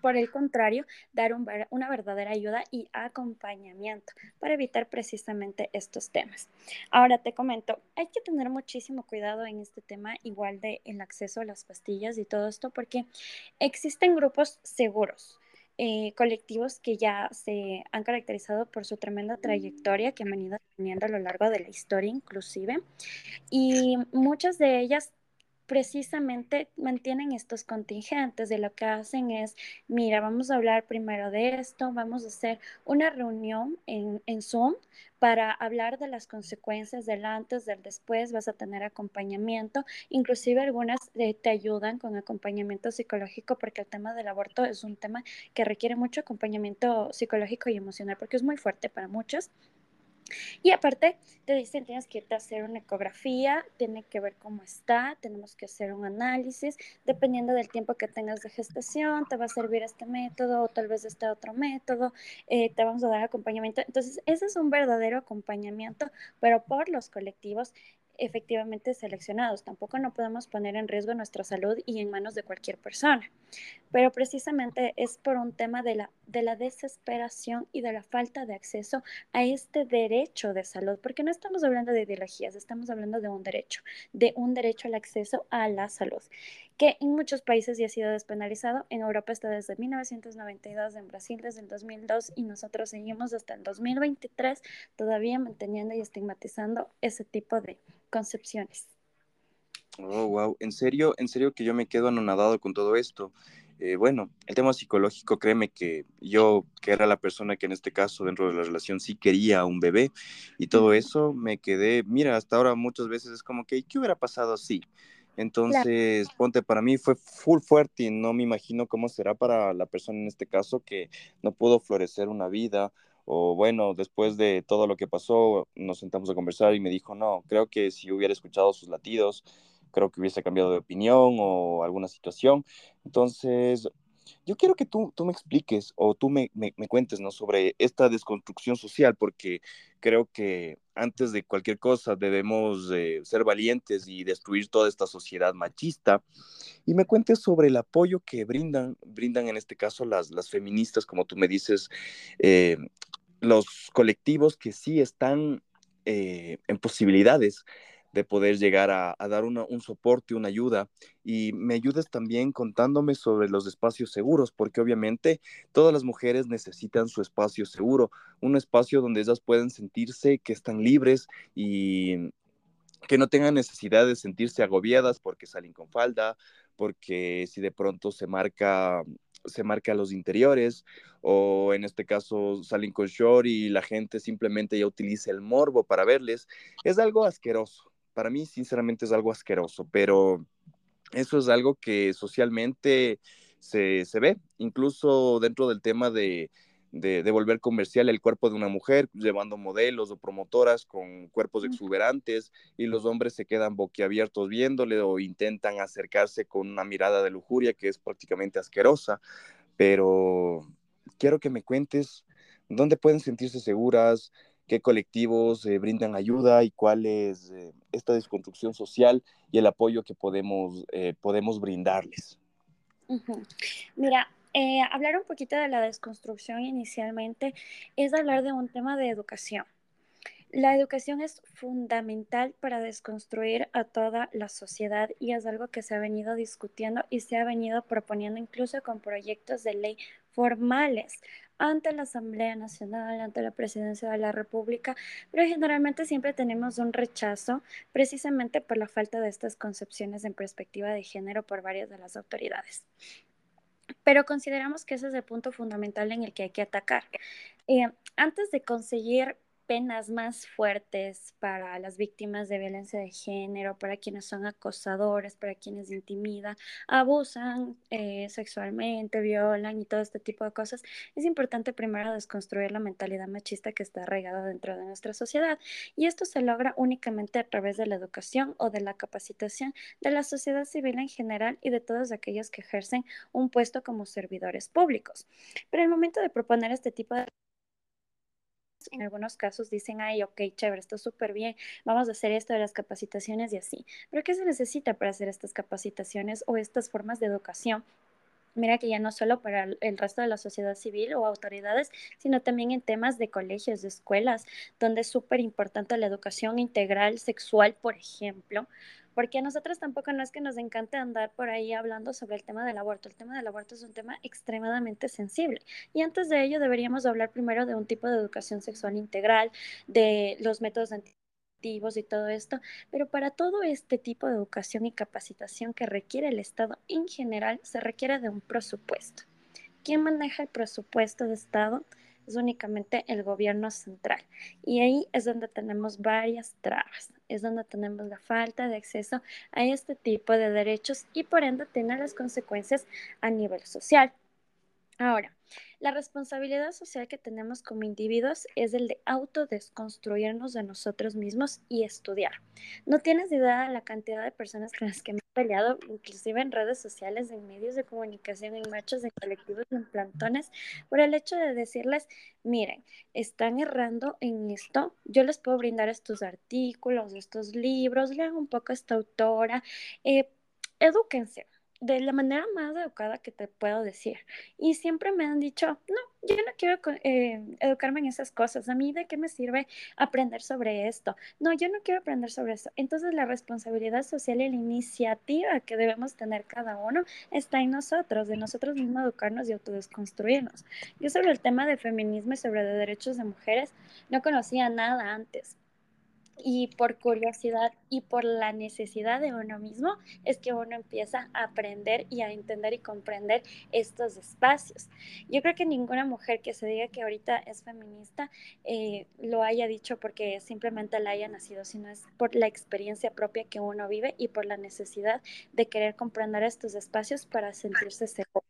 por el contrario, dar una verdadera ayuda y acompañamiento para evitar precisamente estos temas. Ahora te comento, hay que tener muchísimo cuidado en este tema, igual de el acceso a las pastillas y todo esto, porque existen grupos seguros. Eh, colectivos que ya se han caracterizado por su tremenda trayectoria que han venido teniendo a lo largo de la historia inclusive y muchas de ellas precisamente mantienen estos contingentes de lo que hacen es, mira, vamos a hablar primero de esto, vamos a hacer una reunión en, Zoom para hablar de las consecuencias del antes, del después, vas a tener acompañamiento, inclusive algunas eh, te ayudan con acompañamiento psicológico porque el tema del aborto es un tema que requiere mucho acompañamiento psicológico y emocional porque es muy fuerte para muchos. Y aparte, te dicen, tienes que irte a hacer una ecografía, tiene que ver cómo está, tenemos que hacer un análisis, dependiendo del tiempo que tengas de gestación, te va a servir este método o tal vez este otro método, eh, te vamos a dar acompañamiento. Entonces, ese es un verdadero acompañamiento, pero por los colectivos efectivamente seleccionados. Tampoco no podemos poner en riesgo nuestra salud y en manos de cualquier persona. Pero precisamente es por un tema de la, de la desesperación y de la falta de acceso a este derecho de salud, porque no estamos hablando de ideologías, estamos hablando de un derecho, de un derecho al acceso a la salud, que en muchos países ya ha sido despenalizado. En Europa está desde 1992, en Brasil desde el 2002 y nosotros seguimos hasta el 2023 todavía manteniendo y estigmatizando ese tipo de concepciones. Oh, wow, en serio, en serio que yo me quedo anonadado con todo esto. Eh, bueno, el tema psicológico, créeme que yo, que era la persona que en este caso dentro de la relación sí quería un bebé y todo eso, me quedé, mira, hasta ahora muchas veces es como que, ¿qué hubiera pasado así? Entonces, ponte, para mí fue full fuerte y no me imagino cómo será para la persona en este caso que no pudo florecer una vida o bueno, después de todo lo que pasó, nos sentamos a conversar y me dijo, no, creo que si hubiera escuchado sus latidos, creo que hubiese cambiado de opinión o alguna situación. Entonces, yo quiero que tú, tú me expliques o tú me, me, cuentes ¿no? sobre esta desconstrucción social, porque creo que antes de cualquier cosa debemos ser valientes y destruir toda esta sociedad machista. Y me cuentes sobre el apoyo que brindan, brindan en este caso las, feministas, como tú me dices, eh, los colectivos que sí están eh, en posibilidades de poder llegar a, dar un soporte, una ayuda. Y me ayudes también contándome sobre los espacios seguros, porque obviamente todas las mujeres necesitan su espacio seguro, un espacio donde ellas pueden sentirse que están libres y que no tengan necesidad de sentirse agobiadas porque salen con falda, porque si de pronto se marca se marca los interiores o en este caso salen con short y la gente simplemente ya utiliza el morbo para verles, es algo asqueroso para mí sinceramente es algo asqueroso, pero eso es algo que socialmente se, ve, incluso dentro del tema de, de, volver comercial el cuerpo de una mujer, llevando modelos o promotoras con cuerpos exuberantes y los hombres se quedan boquiabiertos viéndole o intentan acercarse con una mirada de lujuria que es prácticamente asquerosa, pero quiero que me cuentes dónde pueden sentirse seguras, qué colectivos eh, brindan ayuda y cuál es eh, esta desconstrucción social y el apoyo que podemos, podemos brindarles. Mira, hablar un poquito de la desconstrucción inicialmente es hablar de un tema de educación. La educación es fundamental para desconstruir a toda la sociedad y es algo que se ha venido discutiendo y se ha venido proponiendo incluso con proyectos de ley formales ante la Asamblea Nacional, ante la Presidencia de la República, pero generalmente siempre tenemos un rechazo precisamente por la falta de estas concepciones en perspectiva de género por varias de las autoridades. Pero consideramos que ese es el punto fundamental en el que hay que atacar. Eh, antes de conseguir penas más fuertes para las víctimas de violencia de género, para quienes son acosadores, para quienes intimidan, abusan eh, sexualmente, violan y todo este tipo de cosas, es importante primero desconstruir la mentalidad machista que está arraigada dentro de nuestra sociedad. Y esto se logra únicamente a través de la educación o de la capacitación de la sociedad civil en general y de todos aquellos que ejercen un puesto como servidores públicos. Pero el momento de proponer este tipo de en algunos casos dicen, ay, ok, chévere, esto es súper bien, vamos a hacer esto de las capacitaciones y así. Pero ¿qué se necesita para hacer estas capacitaciones o estas formas de educación? Mira que ya no solo para el resto de la sociedad civil o autoridades, sino también en temas de colegios, de escuelas, donde es súper importante la educación integral sexual, por ejemplo, porque a nosotros tampoco no es que nos encante andar por ahí hablando sobre el tema del aborto. El tema del aborto es un tema extremadamente sensible y antes de ello deberíamos hablar primero de un tipo de educación sexual integral, de los métodos anticonceptivos y todo esto, pero para todo este tipo de educación y capacitación que requiere el Estado en general se requiere de un presupuesto. ¿Quién maneja el presupuesto de Estado? Es únicamente el gobierno central. Y ahí es donde tenemos varias trabas, es donde tenemos la falta de acceso a este tipo de derechos y por ende tiene las consecuencias a nivel social. Ahora, la responsabilidad social que tenemos como individuos es el de autodesconstruirnos de nosotros mismos y estudiar. No tienes idea de la cantidad de personas con las que me he peleado, inclusive en redes sociales, en medios de comunicación, en marchas, en colectivos, en plantones, por el hecho de decirles, miren, están errando en esto, yo les puedo brindar estos artículos, estos libros, lean un poco a esta autora, eh, edúquense de la manera más educada que te puedo decir. Y siempre me han dicho, no, yo no quiero eh, educarme en esas cosas. A mí, ¿de qué me sirve aprender sobre esto? No, yo no quiero aprender sobre eso. Entonces, la responsabilidad social y la iniciativa que debemos tener cada uno está en nosotros, de nosotros mismos educarnos y autodesconstruirnos. Yo sobre el tema de feminismo y sobre de derechos de mujeres no conocía nada antes y por curiosidad y por la necesidad de uno mismo es que uno empieza a aprender y a entender y comprender estos espacios. Yo creo que ninguna mujer que se diga que ahorita es feminista eh, lo haya dicho porque simplemente la haya nacido, sino es por la experiencia propia que uno vive y por la necesidad de querer comprender estos espacios para sentirse seguro.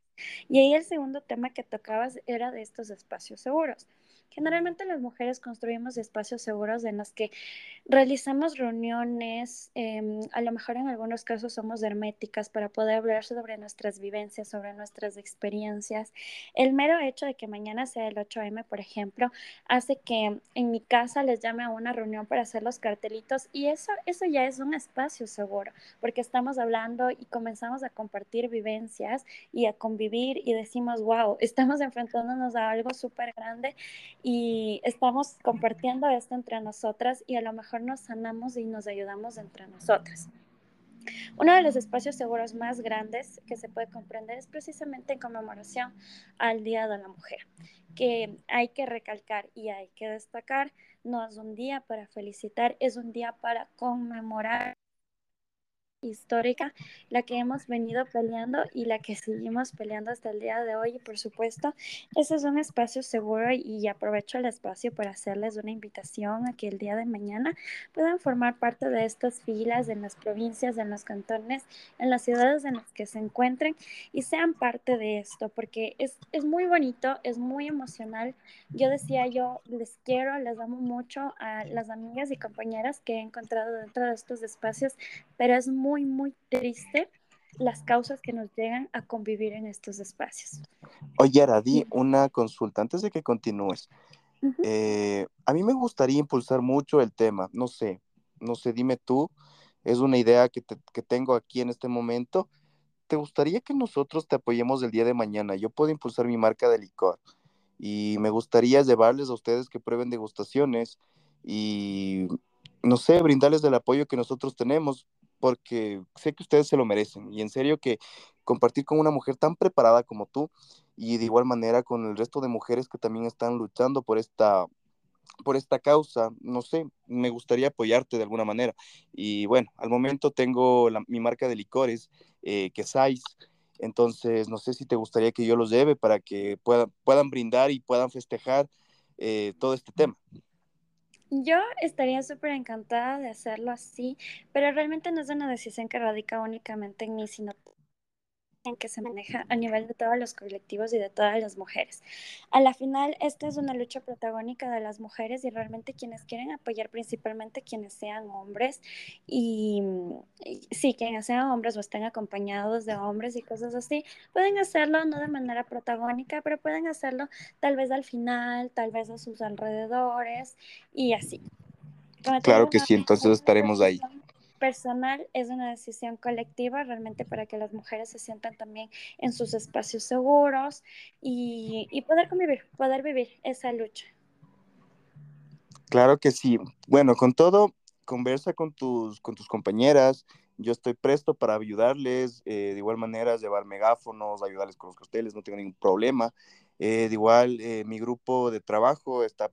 Y ahí el segundo tema que tocabas era de estos espacios seguros. Generalmente las mujeres construimos espacios seguros en los que realizamos reuniones, em, a lo mejor en algunos casos somos herméticas para poder hablar sobre nuestras vivencias, sobre nuestras experiencias. El mero hecho de que mañana sea el 8M, por ejemplo, hace que en mi casa les llame a una reunión para hacer los cartelitos y eso, eso ya es un espacio seguro, porque estamos hablando y comenzamos a compartir vivencias y a convivir y decimos, wow, estamos enfrentándonos a algo súper grande y estamos compartiendo esto entre nosotras y a lo mejor nos sanamos y nos ayudamos entre nosotras. Uno de los espacios seguros más grandes que se puede comprender es precisamente en conmemoración al Día de la Mujer, que hay que recalcar y hay que destacar, no es un día para felicitar, es un día para conmemorar histórica, la que hemos venido peleando y la que seguimos peleando hasta el día de hoy. Y por supuesto, ese es un espacio seguro y aprovecho el espacio para hacerles una invitación a que el día de mañana puedan formar parte de estas filas en las provincias, en los cantones, en las ciudades en las que se encuentren y sean parte de esto, porque es, es muy bonito, es muy emocional. Yo decía, yo les quiero, les amo mucho a las amigas y compañeras que he encontrado dentro de estos espacios, pero es muy muy, muy triste las causas que nos llegan a convivir en estos espacios. Oye, Aradi, una consulta antes de que continúes. Eh, a mí me gustaría impulsar mucho el tema, no sé, no sé, dime tú, es una idea que, que tengo aquí en este momento. ¿Te gustaría que nosotros te apoyemos el día de mañana? Yo puedo impulsar mi marca de licor y me gustaría llevarles a ustedes que prueben degustaciones y, no sé, brindarles el apoyo que nosotros tenemos, porque sé que ustedes se lo merecen. Y en serio que compartir con una mujer tan preparada como tú y de igual manera con el resto de mujeres que también están luchando por esta por esta causa, no sé, me gustaría apoyarte de alguna manera. Y bueno, al momento tengo mi marca de licores, eh, que es entonces no sé si te gustaría que yo los lleve para que puedan, puedan brindar y puedan festejar eh, todo este tema. Yo estaría súper encantada de hacerlo así, pero realmente no es una decisión que radica únicamente en mí, sino en que se maneja a nivel de todos los colectivos y de todas las mujeres. A la final, esta es una lucha protagónica de las mujeres y realmente quienes quieren apoyar principalmente quienes sean hombres y, sí, quienes sean hombres o estén acompañados de hombres y cosas así, pueden hacerlo no de manera protagónica, pero pueden hacerlo tal vez al final, tal vez a sus alrededores y así. claro que sí, entonces estaremos ahí personal, es una decisión colectiva realmente para que las mujeres se sientan también en sus espacios seguros y, poder convivir, poder vivir esa lucha. Claro que sí. Bueno, con todo, conversa con tus, con tus compañeras. Yo estoy presto para ayudarles. Eh, de igual manera, llevar megáfonos, ayudarles con los carteles, no tengo ningún problema. Eh, de igual, eh, mi grupo de trabajo está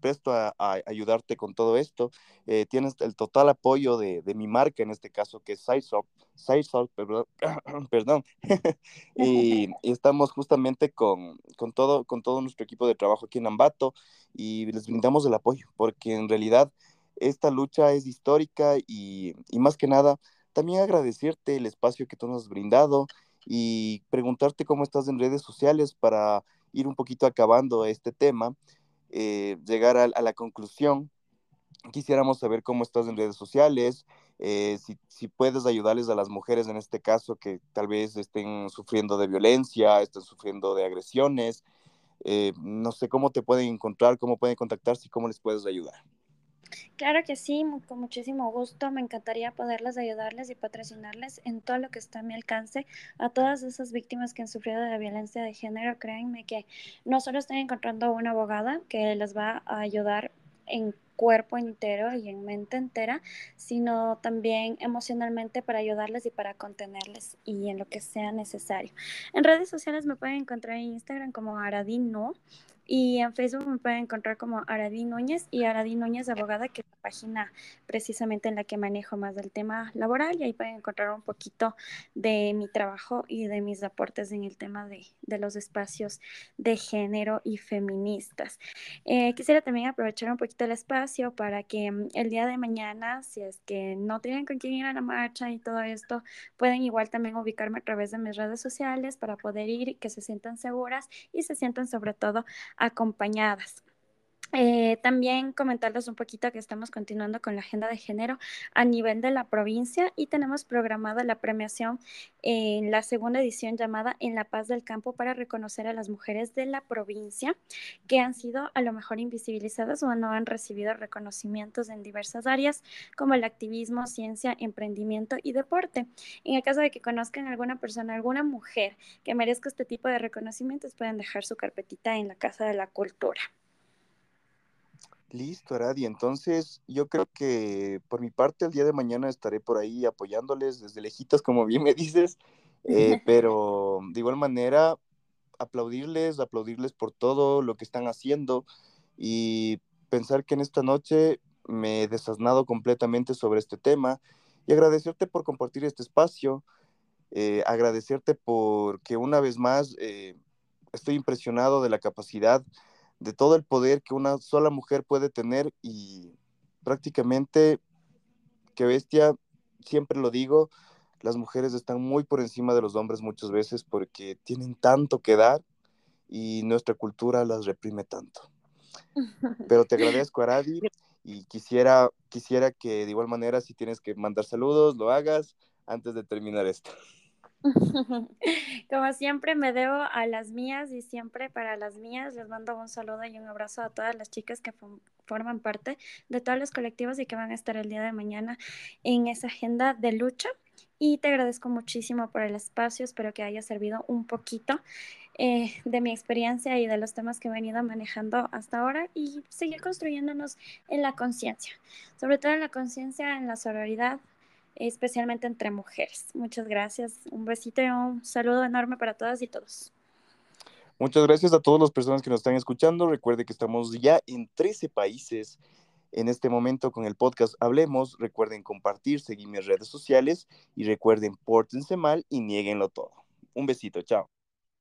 presto a, ayudarte con todo esto. Eh, tienes el total apoyo de, mi marca, en este caso, que es SideSoft, perdón, perdón. y, estamos justamente con, todo, con todo nuestro equipo de trabajo aquí en Ambato y les brindamos el apoyo, porque en realidad esta lucha es histórica y, y más que nada, también agradecerte el espacio que tú nos has brindado y preguntarte cómo estás en redes sociales para ir un poquito acabando este tema eh, llegar a, la conclusión. Quisiéramos saber cómo estás en redes sociales, eh, si, puedes ayudarles a las mujeres en este caso que tal vez estén sufriendo de violencia, estén sufriendo de agresiones. Eh, no sé cómo te pueden encontrar, cómo pueden contactarse y cómo les puedes ayudar. Claro que sí, con muchísimo gusto. Me encantaría poderles ayudarles y patrocinarles en todo lo que está a mi alcance a todas esas víctimas que han sufrido de violencia de género. Créanme que no solo estoy encontrando una abogada que les va a ayudar en cuerpo entero y en mente entera, sino también emocionalmente para ayudarles y para contenerles y en lo que sea necesario. En redes sociales me pueden encontrar en Instagram como Aradino y en Facebook me pueden encontrar como Aradí Núñez y Aradí Núñez Abogada, que es la página precisamente en la que manejo más del tema laboral y ahí pueden encontrar un poquito de mi trabajo y de mis aportes en el tema de, de los espacios de género y feministas. Eh, quisiera también aprovechar un poquito el espacio para que mm, el día de mañana, si es que no tienen con quién ir a la marcha y todo esto, pueden igual también ubicarme a través de mis redes sociales para poder ir y que se sientan seguras y se sientan sobre todo acompañadas. Eh, también comentarles un poquito que estamos continuando con la agenda de género a nivel de la provincia y tenemos programada la premiación en la segunda edición llamada En la paz del campo para reconocer a las mujeres de la provincia que han sido a lo mejor invisibilizadas o no han recibido reconocimientos en diversas áreas como el activismo, ciencia, emprendimiento y deporte. En el caso de que conozcan alguna persona, alguna mujer que merezca este tipo de reconocimientos, pueden dejar su carpetita en la Casa de la Cultura. Listo, Aradi. Entonces, yo creo que por mi parte el día de mañana estaré por ahí apoyándoles desde lejitos, como bien me dices, eh, pero de igual manera aplaudirles, aplaudirles por todo lo que están haciendo y pensar que en esta noche me he desasnado completamente sobre este tema y agradecerte por compartir este espacio, eh, agradecerte porque una vez más eh, estoy impresionado de la capacidad de todo el poder que una sola mujer puede tener y prácticamente, qué bestia, siempre lo digo, las mujeres están muy por encima de los hombres muchas veces porque tienen tanto que dar y nuestra cultura las reprime tanto. Pero te agradezco, Aradi, y quisiera, quisiera que de igual manera, si tienes que mandar saludos, lo hagas antes de terminar esto. Como siempre me debo a las mías y siempre para las mías les mando un saludo y un abrazo a todas las chicas que forman parte de todos los colectivos y que van a estar el día de mañana en esa agenda de lucha. Y te agradezco muchísimo por el espacio, espero que haya servido un poquito eh, de mi experiencia y de los temas que he venido manejando hasta ahora y seguir construyéndonos en la conciencia, sobre todo en la conciencia, en la sororidad, especialmente entre mujeres. Muchas gracias, un besito y un saludo enorme para todas y todos. Muchas gracias a todas las personas que nos están escuchando. Recuerde que estamos ya en 13 países en este momento con el podcast Hablemos. Recuerden compartir, seguir mis redes sociales y recuerden, pórtense mal y nieguenlo todo. Un besito, chao.